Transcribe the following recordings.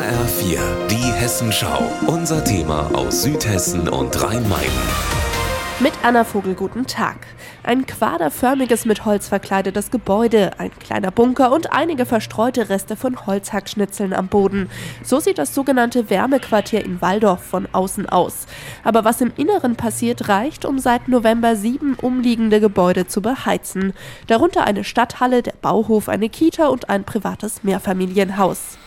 HR4, die Hessenschau. Unser Thema aus Südhessen und Rhein-Main. Mit Anna Vogel, guten Tag. Ein quaderförmiges mit Holz verkleidetes Gebäude, ein kleiner Bunker und einige verstreute Reste von Holzhackschnitzeln am Boden. So sieht das sogenannte Wärmequartier in Waldorf von außen aus. Aber was im Inneren passiert, reicht, um seit November sieben umliegende Gebäude zu beheizen. Darunter eine Stadthalle, der Bauhof, eine Kita und ein privates Mehrfamilienhaus.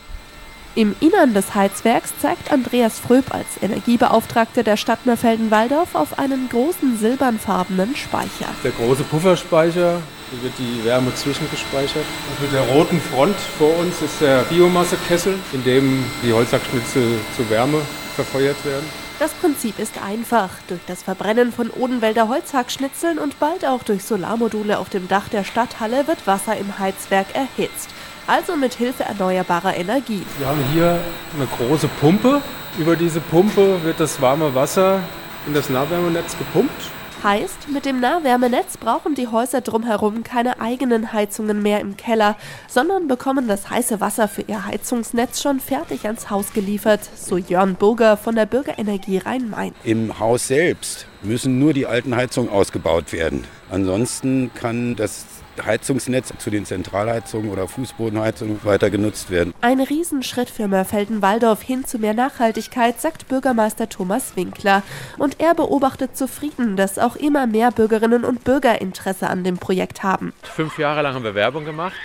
Im Innern des Heizwerks zeigt Andreas Fröb als Energiebeauftragter der Stadt Mörfelden-Walldorf auf einen großen silbernfarbenen Speicher. Der große Pufferspeicher, hier wird die Wärme zwischengespeichert. Und mit der roten Front vor uns ist der Biomassekessel, in dem die Holzhackschnitzel zu Wärme verfeuert werden. Das Prinzip ist einfach. Durch das Verbrennen von Odenwälder Holzhackschnitzeln und bald auch durch Solarmodule auf dem Dach der Stadthalle wird Wasser im Heizwerk erhitzt also mit Hilfe erneuerbarer Energie. Wir haben hier eine große Pumpe. Über diese Pumpe wird das warme Wasser in das Nahwärmenetz gepumpt. Heißt, mit dem Nahwärmenetz brauchen die Häuser drumherum keine eigenen Heizungen mehr im Keller, sondern bekommen das heiße Wasser für ihr Heizungsnetz schon fertig ans Haus geliefert, so Jörn Burger von der Bürgerenergie Rhein-Main. Im Haus selbst müssen nur die alten Heizungen ausgebaut werden. Ansonsten kann das Heizungsnetz zu den Zentralheizungen oder Fußbodenheizungen weiter genutzt werden. Ein Riesenschritt für Mörfelden-Walldorf hin zu mehr Nachhaltigkeit, sagt Bürgermeister Thomas Winkler. Und er beobachtet zufrieden, dass auch immer mehr Bürgerinnen und Bürger Interesse an dem Projekt haben. Fünf Jahre lang haben wir Werbung gemacht.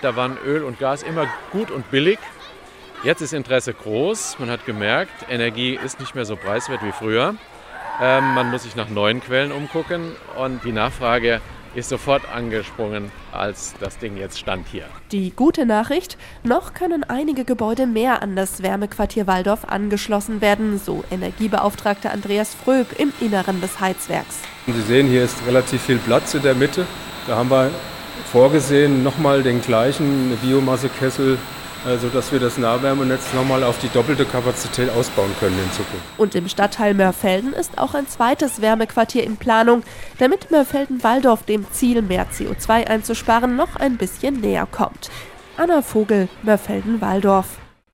Da waren Öl und Gas immer gut und billig. Jetzt ist Interesse groß. Man hat gemerkt, Energie ist nicht mehr so preiswert wie früher. Ähm, man muss sich nach neuen Quellen umgucken und die Nachfrage ist sofort angesprungen, als das Ding jetzt stand hier. Die gute Nachricht, noch können einige Gebäude mehr an das Wärmequartier Waldorf angeschlossen werden, so Energiebeauftragter Andreas Fröb im Inneren des Heizwerks. Sie sehen, hier ist relativ viel Platz in der Mitte. Da haben wir vorgesehen, nochmal den gleichen Biomassekessel sodass wir das Nahwärmenetz nochmal auf die doppelte Kapazität ausbauen können in Zukunft. Und im Stadtteil Mörfelden ist auch ein zweites Wärmequartier in Planung, damit Mörfelden-Walldorf dem Ziel, mehr CO2 einzusparen, noch ein bisschen näher kommt. Anna Vogel, Mörfelden-Walldorf.